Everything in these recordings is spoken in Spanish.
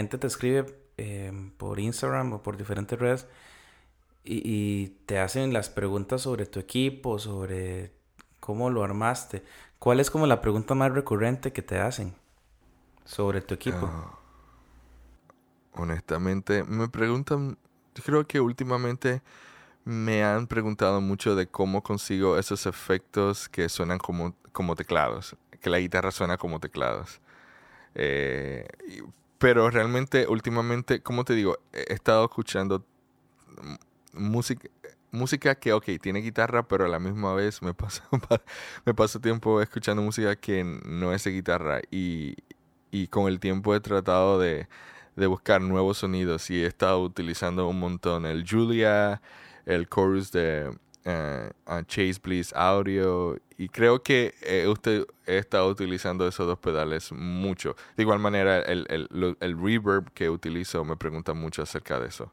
gente te escribe eh, por Instagram o por diferentes redes y, y, te hacen las preguntas sobre tu equipo, sobre cómo lo armaste. ¿Cuál es como la pregunta más recurrente que te hacen sobre tu equipo? Ah, honestamente, me preguntan, creo que últimamente me han preguntado mucho de cómo consigo esos efectos que suenan como, como teclados, que la guitarra suena como teclados. Eh, pero realmente, últimamente, como te digo, he estado escuchando música, música que, ok, tiene guitarra, pero a la misma vez me paso, me paso tiempo escuchando música que no es de guitarra. Y, y con el tiempo he tratado de, de buscar nuevos sonidos y he estado utilizando un montón el Julia, el chorus de uh, Chase Bliss Audio y creo que eh, usted he estado utilizando esos dos pedales mucho. De igual manera, el, el, el reverb que utilizo me pregunta mucho acerca de eso.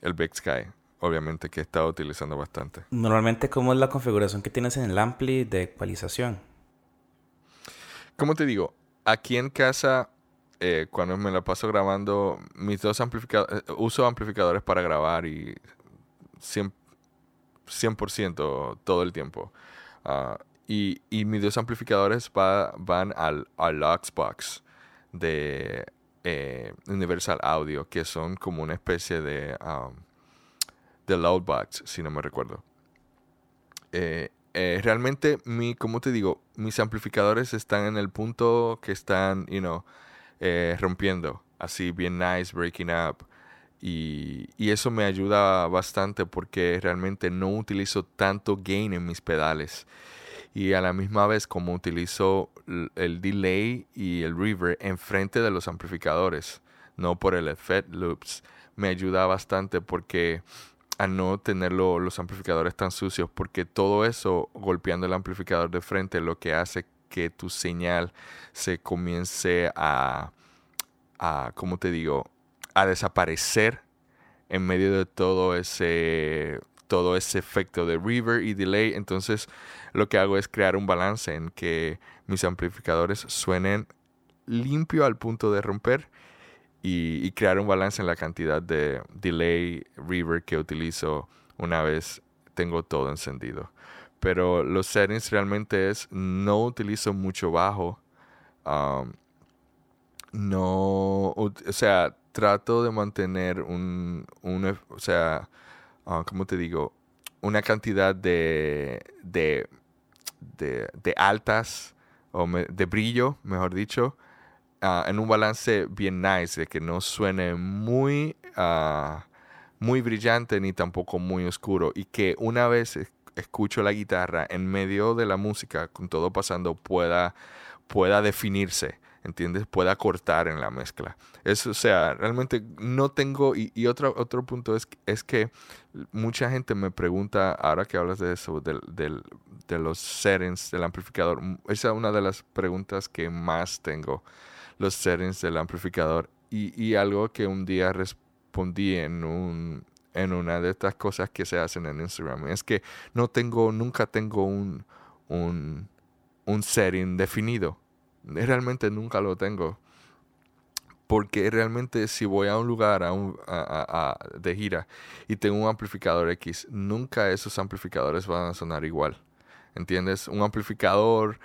El Big Sky, obviamente, que he estado utilizando bastante. Normalmente, ¿cómo es la configuración que tienes en el ampli de ecualización? Como te digo, aquí en casa eh, cuando me la paso grabando, mis dos amplificadores, eh, uso amplificadores para grabar y 100%, 100 todo el tiempo. Ah, y, y, mis dos amplificadores van al, al Luxbox de eh, Universal Audio, que son como una especie de, um, de Loudbox, si no me recuerdo. Eh, eh, realmente, mi, como te digo, mis amplificadores están en el punto que están, you know, rompiendo, así bien nice, breaking up. Y, eso me ayuda bastante porque realmente no utilizo tanto gain en mis pedales. Y a la misma vez como utilizo el delay y el reverb enfrente de los amplificadores, no por el effect loops, me ayuda bastante porque a no tener los amplificadores tan sucios, porque todo eso golpeando el amplificador de frente lo que hace que tu señal se comience a, a ¿cómo te digo? A desaparecer en medio de todo ese todo ese efecto de reverb y delay. Entonces, lo que hago es crear un balance en que mis amplificadores suenen limpio al punto de romper y, crear un balance en la cantidad de delay, reverb que utilizo una vez tengo todo encendido. Pero los settings realmente es no utilizo mucho bajo. Um, no, o sea, trato de mantener un, o sea, uh, ¿cómo te digo? Una cantidad de, de, de, altas, o de brillo, mejor dicho, ah, en un balance bien nice, de que no suene muy, ah, muy brillante ni tampoco muy oscuro. Y que una vez escucho la guitarra en medio de la música, con todo pasando, pueda, pueda definirse ¿entiendes? Pueda cortar en la mezcla. Eso, o sea, realmente no tengo, y, otro, otro punto es, es que mucha gente me pregunta, ahora que hablas de eso, del, del, de los settings del amplificador, esa es una de las preguntas que más tengo, los settings del amplificador. Y, y algo que un día respondí en un, en una de estas cosas que se hacen en Instagram. Es que no tengo, nunca tengo un, un, un setting definido. Realmente nunca lo tengo. Porque realmente si voy a un lugar a un, a, de gira y tengo un amplificador X, nunca esos amplificadores van a sonar igual. ¿Entiendes? Un amplificador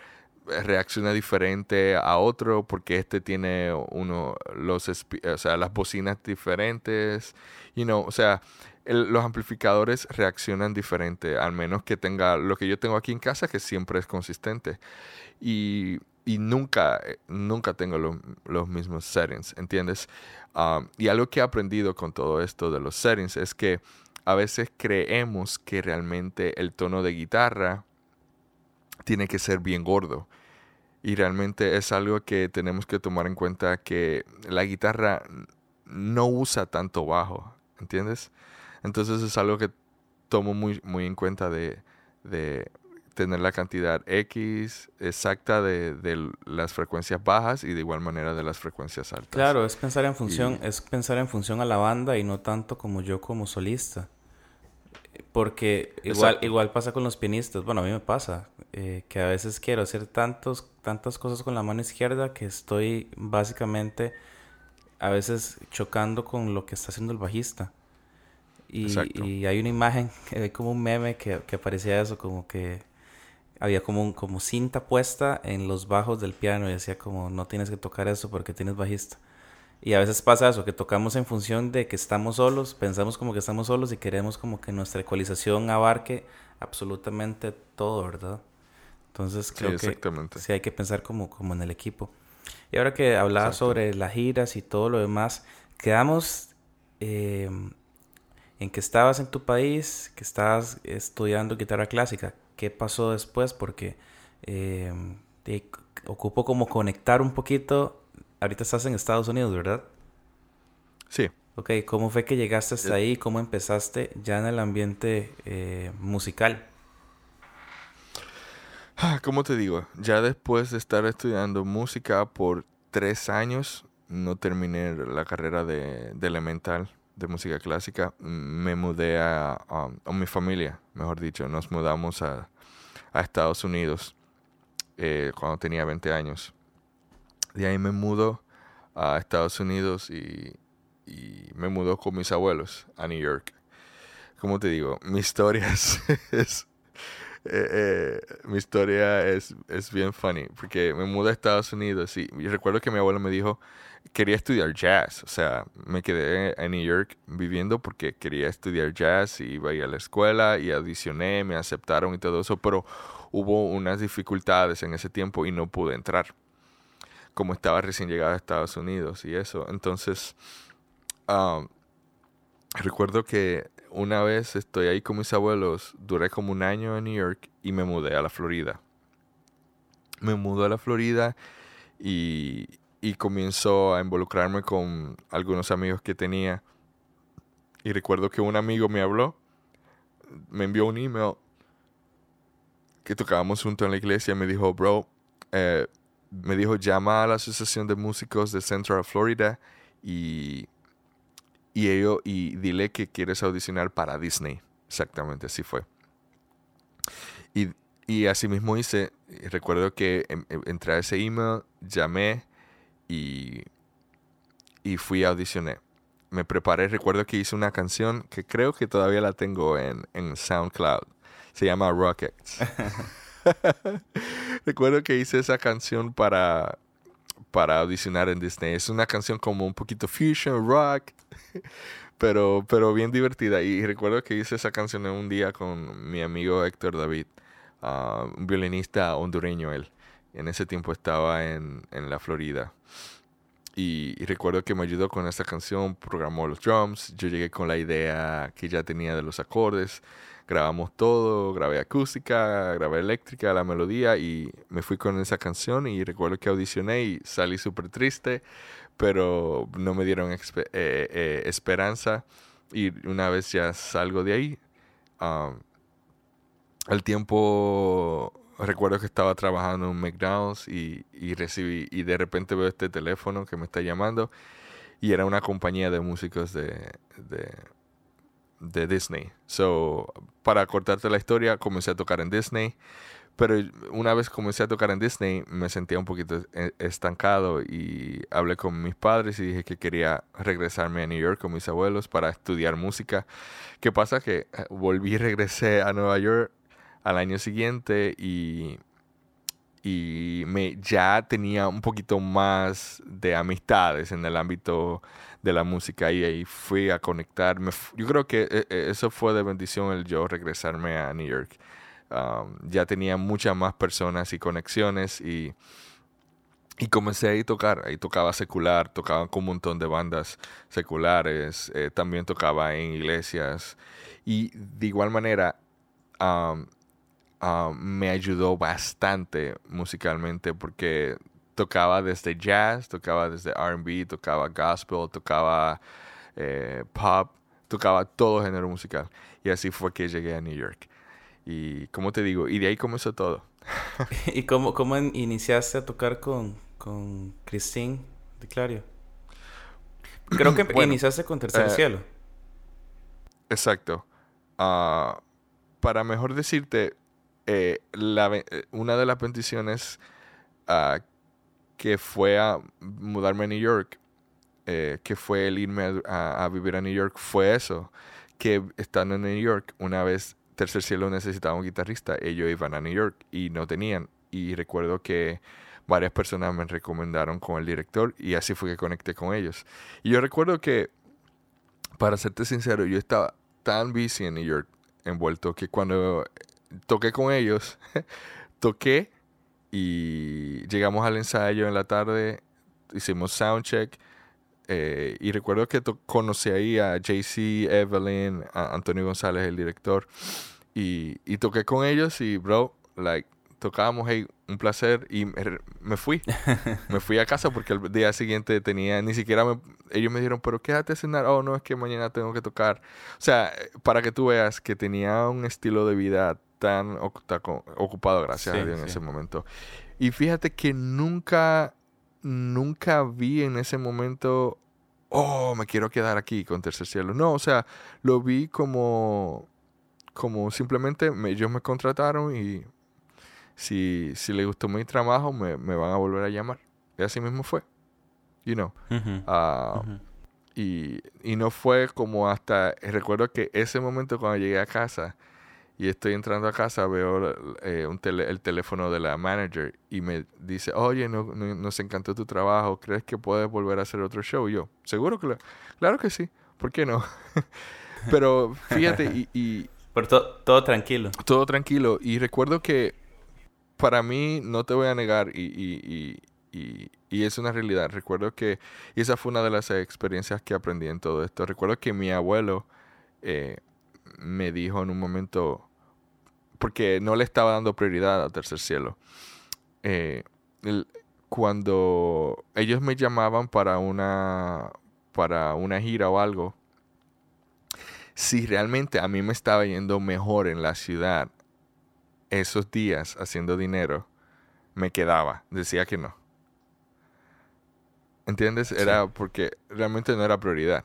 eh, reacciona diferente a otro porque este tiene uno los o sea las bocinas diferentes you know, o sea los amplificadores reaccionan diferente al menos que tenga lo que yo tengo aquí en casa que siempre es consistente y y nunca, eh, nunca tengo los mismos settings, ¿entiendes? Um, y algo que he aprendido con todo esto de los settings es que a veces creemos que realmente el tono de guitarra tiene que ser bien gordo. Y realmente es algo que tenemos que tomar en cuenta que la guitarra no usa tanto bajo, ¿entiendes? Entonces es algo que tomo muy, muy en cuenta de, de tener la cantidad X exacta de, las frecuencias bajas y de igual manera de las frecuencias altas. Claro, es pensar en función, es pensar en función a la banda y no tanto como yo como solista. Porque igual, igual pasa con los pianistas, bueno, a mí me pasa, eh, que a veces quiero hacer tantos, tantas cosas con la mano izquierda que estoy básicamente a veces chocando con lo que está haciendo el bajista. Y, y hay una imagen, hay como un meme que, que aparecía eso, como que había como, un, como cinta puesta en los bajos del piano y decía como no tienes que tocar eso porque tienes bajista. Y a veces pasa eso, que tocamos en función de que estamos solos, pensamos como que estamos solos y queremos como que nuestra ecualización abarque absolutamente todo, ¿verdad? Entonces creo que sí hay que pensar como, como en el equipo. Y ahora que hablaba sobre las giras y todo lo demás, quedamos eh, en que estabas en tu país, que estabas estudiando guitarra clásica. ¿Qué pasó después? Porque eh, te ocupo como conectar un poquito. Ahorita estás en Estados Unidos, ¿verdad? Sí. Ok, ¿cómo fue que llegaste hasta ahí? ¿Cómo empezaste ya en el ambiente eh, musical? Ah, ¿Cómo te digo? Ya después de estar estudiando música por tres años, no terminé la carrera de, elemental de música clásica. Me mudé a, a, mi familia, mejor dicho. Nos mudamos a, Estados Unidos eh, cuando tenía 20 años. De ahí me mudo a Estados Unidos y, y me mudó con mis abuelos a New York. Como te digo, mi historia es, eh, mi historia es, es bien funny, porque me mudé a Estados Unidos y, recuerdo que mi abuelo me dijo, quería estudiar jazz, o sea, me quedé en New York viviendo porque quería estudiar jazz y iba a ir a la escuela y audicioné, me aceptaron y todo eso, pero hubo unas dificultades en ese tiempo y no pude entrar, como estaba recién llegado a Estados Unidos y eso, entonces, um, recuerdo que una vez estoy ahí con mis abuelos, duré como un año en New York y me mudé a la Florida. Me mudé a la Florida y, y comienzo a involucrarme con algunos amigos que tenía. Y recuerdo que un amigo me habló, me envió un email que tocábamos junto en la iglesia. Me dijo, bro, eh, me dijo, llama a la Asociación de Músicos de Central Florida y y ello, y dile que quieres audicionar para Disney. Exactamente, así fue. Y, y así mismo hice. Recuerdo que em, em, entré a ese email, llamé y, y fui a audicionar. Me preparé, recuerdo que hice una canción que creo que todavía la tengo en, en SoundCloud. Se llama Rockets. recuerdo que hice esa canción para, para audicionar en Disney. Es una canción como un poquito fusion, rock, pero, pero bien divertida. Y recuerdo que hice esa canción un día con mi amigo Héctor David, ah, un violinista hondureño él. En ese tiempo estaba en, en la Florida. Y, recuerdo que me ayudó con esta canción, programó los drums, yo llegué con la idea que ya tenía de los acordes, grabamos todo, grabé acústica, grabé eléctrica, la melodía y me fui con esa canción y recuerdo que audicioné y salí súper triste, pero no me dieron eh, eh, esperanza y una vez ya salgo de ahí, al tiempo recuerdo que estaba trabajando en McDonald's y, y recibí y de repente veo este teléfono que me está llamando y era una compañía de músicos de, de Disney. So, para cortarte la historia, comencé a tocar en Disney. Pero una vez comencé a tocar en Disney, me sentía un poquito e, estancado y hablé con mis padres y dije que quería regresarme a New York con mis abuelos para estudiar música. ¿Qué pasa? Que eh, volví y regresé a Nueva York al año siguiente y, y me, ya tenía un poquito más de amistades en el ámbito de la música y ahí fui a conectarme. Yo creo que eh, eh, eso fue de bendición el yo regresarme a New York. Um, ya tenía muchas más personas y conexiones y, y comencé ahí a tocar. Ahí tocaba secular, tocaba con un montón de bandas seculares, eh, también tocaba en iglesias y de igual manera um, um, me ayudó bastante musicalmente porque tocaba desde jazz, tocaba desde RB, tocaba gospel, tocaba eh, pop, tocaba todo género musical. Y así fue que llegué a New York. Y como te digo, y de ahí comenzó todo. ¿Y cómo, cómo iniciaste a tocar con, con Christine de Clario? Creo que iniciaste con Tercer eh, Cielo. Exacto. Ah, para mejor decirte, eh, la, una de las bendiciones uh, que fue a mudarme a New York eh, que fue el irme a, vivir a New York fue eso, que estando en New York, una vez Tercer Cielo necesitaba un guitarrista, ellos iban a New York y no tenían. Y recuerdo que varias personas me recomendaron con el director y así fue que conecté con ellos. Y yo recuerdo que, para serte sincero, yo estaba tan busy en New York envuelto que cuando toqué con ellos, toqué y llegamos al ensayo en la tarde, hicimos soundcheck eh, y recuerdo que conocí ahí a JC, Evelyn, a Antonio González, el director, y, y toqué con ellos y, bro, like, tocábamos, hey, un placer, y me, fui. me fui a casa porque el día siguiente tenía, ni siquiera ellos me dijeron, pero quédate a cenar, oh, no, es que mañana tengo que tocar. O sea, para que tú veas que tenía un estilo de vida tan, ocupado, gracias a Dios, en ese momento. Y fíjate que nunca nunca vi en ese momento, oh, me quiero quedar aquí con Tercer Cielo. No, o sea, lo vi como, como simplemente ellos me contrataron y si, si les gustó mi trabajo, me, me, van a volver a llamar. Y así mismo fue. You know. Ah, y, y no fue como hasta, recuerdo que ese momento cuando llegué a casa, y estoy entrando a casa, veo eh, un el teléfono de la manager y me dice, oye, no, nos encantó tu trabajo, ¿crees que puedes volver a hacer otro show? Y yo, seguro que claro que sí, ¿por qué no? Pero fíjate y... y Pero todo tranquilo. Todo tranquilo. Y recuerdo que para mí, no te voy a negar, y, y, y, y, es una realidad, recuerdo que, esa fue una de las experiencias que aprendí en todo esto, recuerdo que mi abuelo... Eh, me dijo en un momento, porque no le estaba dando prioridad a Tercer Cielo, eh, cuando ellos me llamaban para una, para una gira o algo, si realmente a mí me estaba yendo mejor en la ciudad esos días haciendo dinero, me quedaba, decía que no. ¿Entiendes? Era porque realmente no era prioridad.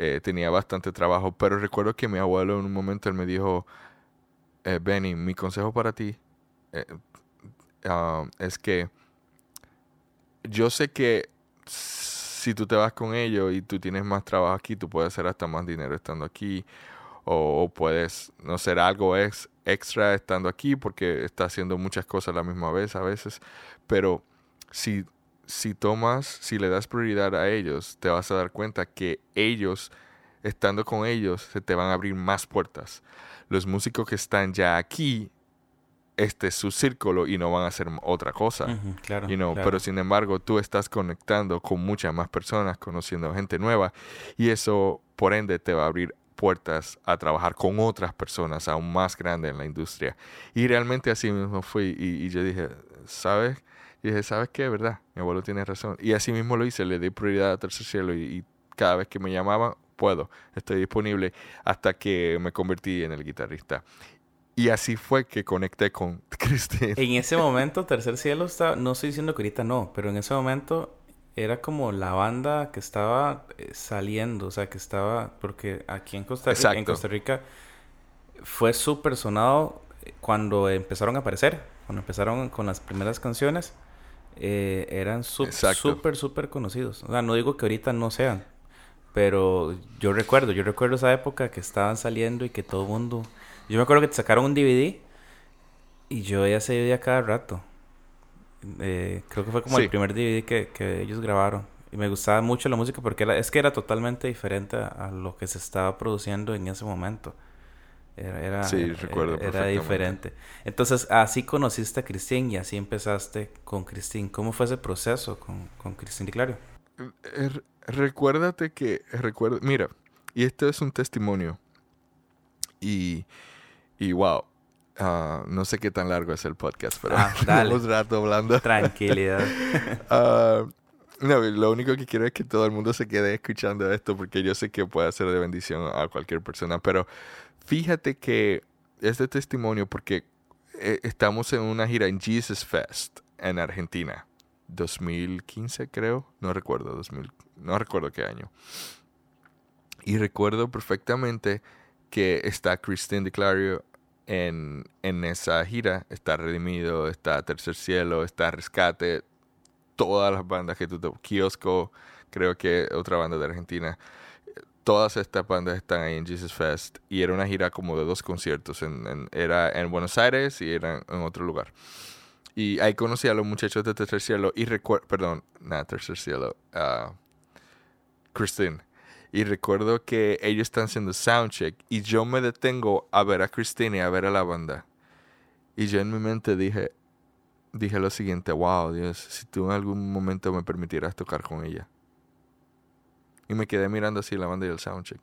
Eh, tenía bastante trabajo, pero recuerdo que mi abuelo en un momento él me dijo, eh, Benny, mi consejo para ti eh, um, es que yo sé que si tú te vas con ellos y tú tienes más trabajo aquí, tú puedes hacer hasta más dinero estando aquí o, puedes no ser algo ex, extra estando aquí porque estás haciendo muchas cosas a la misma vez a veces, pero si si tomas, si le das prioridad a ellos, te vas a dar cuenta que ellos, estando con ellos, se te van a abrir más puertas. Los músicos que están ya aquí, este es su círculo y no van a hacer otra cosa. claro, Pero sin embargo, tú estás conectando con muchas más personas, conociendo gente nueva y eso, por ende, te va a abrir puertas a trabajar con otras personas aún más grandes en la industria. Y realmente así mismo fui y, y yo dije, ¿sabes? Y dije, ¿sabes qué? ¿Verdad? Mi abuelo tiene razón. Y así mismo lo hice, le di prioridad a Tercer Cielo y, cada vez que me llamaban, puedo, estoy disponible hasta que me convertí en el guitarrista. Y así fue que conecté con Cristian. En ese momento, Tercer Cielo estaba, no estoy diciendo que ahorita no, pero en ese momento era como la banda que estaba eh, saliendo, o sea, que estaba, porque aquí en Costa Rica, en Costa Rica fue súper sonado cuando empezaron a aparecer, cuando empezaron con las primeras canciones eh, eran súper, súper conocidos. O sea, no digo que ahorita no sean, pero yo recuerdo, yo recuerdo esa época que estaban saliendo y que todo el mundo... Yo me acuerdo que te sacaron un DVD y yo ya se DVD cada rato. Eh, creo que fue como el primer DVD que, que, ellos grabaron. Y me gustaba mucho la música porque era, es que era totalmente diferente a lo que se estaba produciendo en ese momento. Era, sí, recuerdo era diferente. Entonces, así conociste a Cristín y así empezaste con Cristín. ¿Cómo fue ese proceso con, con Cristín Clario? Eh, recuérdate que, recuerda, mira, y este es un testimonio. Y, y wow, ah, no sé qué tan largo es el podcast, pero ah, rato hablando. Tranquilidad. Ah, no, lo único que quiero es que todo el mundo se quede escuchando esto porque yo sé que puede ser de bendición a cualquier persona, pero Fíjate que este testimonio, porque eh, estamos en una gira en Jesus Fest en Argentina, 2015 creo, no recuerdo, 2000, no recuerdo qué año. Y recuerdo perfectamente que está Christine DeClario en, en esa gira. Está Redimido, está Tercer Cielo, está Rescate, todas las bandas que tú te... Kiosco, creo que otra banda de Argentina. Todas estas bandas están ahí en Jesus Fest y era una gira como de dos conciertos. En, era en Buenos Aires y era en otro lugar. Y ahí conocí a los muchachos de Tercer Cielo y recuerdo, perdón, nada, Tercer Cielo, uh, Christine. Y recuerdo que ellos están haciendo soundcheck y yo me detengo a ver a Christine y a ver a la banda. Y yo en mi mente dije, dije lo siguiente, wow, Dios, si tú en algún momento me permitieras tocar con ella. Y me quedé mirando así la banda y el soundcheck.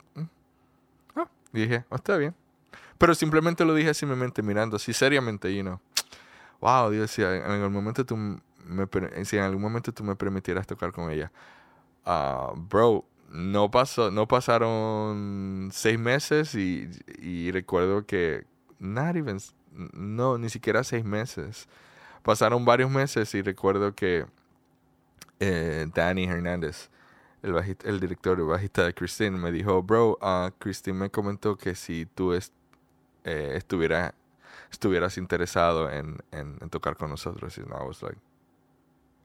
Ah, y dije, oh, está bien. Pero simplemente lo dije así en mi mente, mirando así seriamente, y no wow, Dios, si en algún momento tú me, en algún momento tú me permitieras tocar con ella. Uh, bro, no pasó, no pasaron seis meses y, y recuerdo que, not even, no, ni siquiera seis meses. Pasaron varios meses y recuerdo que eh, Danny Hernández, el, el director y bajista de Christine, me dijo, bro, uh, Christine me comentó que si tú eh, estuvieras estuvieras interesado en, en, tocar con nosotros. Y I was like,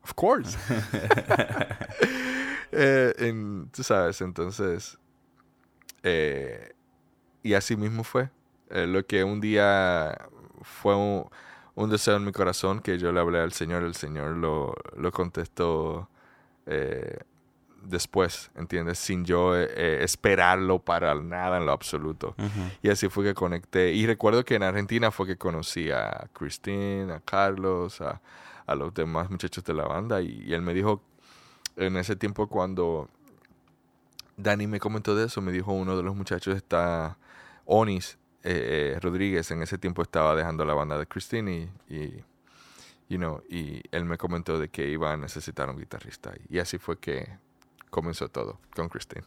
of course. eh, en, tú sabes, entonces, eh, y así mismo fue. Eh, lo que un día fue un, un, deseo en mi corazón que yo le hablé al Señor, el Señor lo, lo contestó eh, después, ¿entiendes? Sin yo eh, eh, esperarlo para nada en lo absoluto. Y así fue que conecté. Y recuerdo que en Argentina fue que conocí a Christine, a Carlos, a, los demás muchachos de la banda. Y, él me dijo, en ese tiempo cuando Dani me comentó de eso, me dijo uno de los muchachos está, Onis eh, Rodríguez, en ese tiempo estaba dejando la banda de Christine y, y él me comentó de que iba a necesitar un guitarrista. Y así fue que comenzó todo con Christine.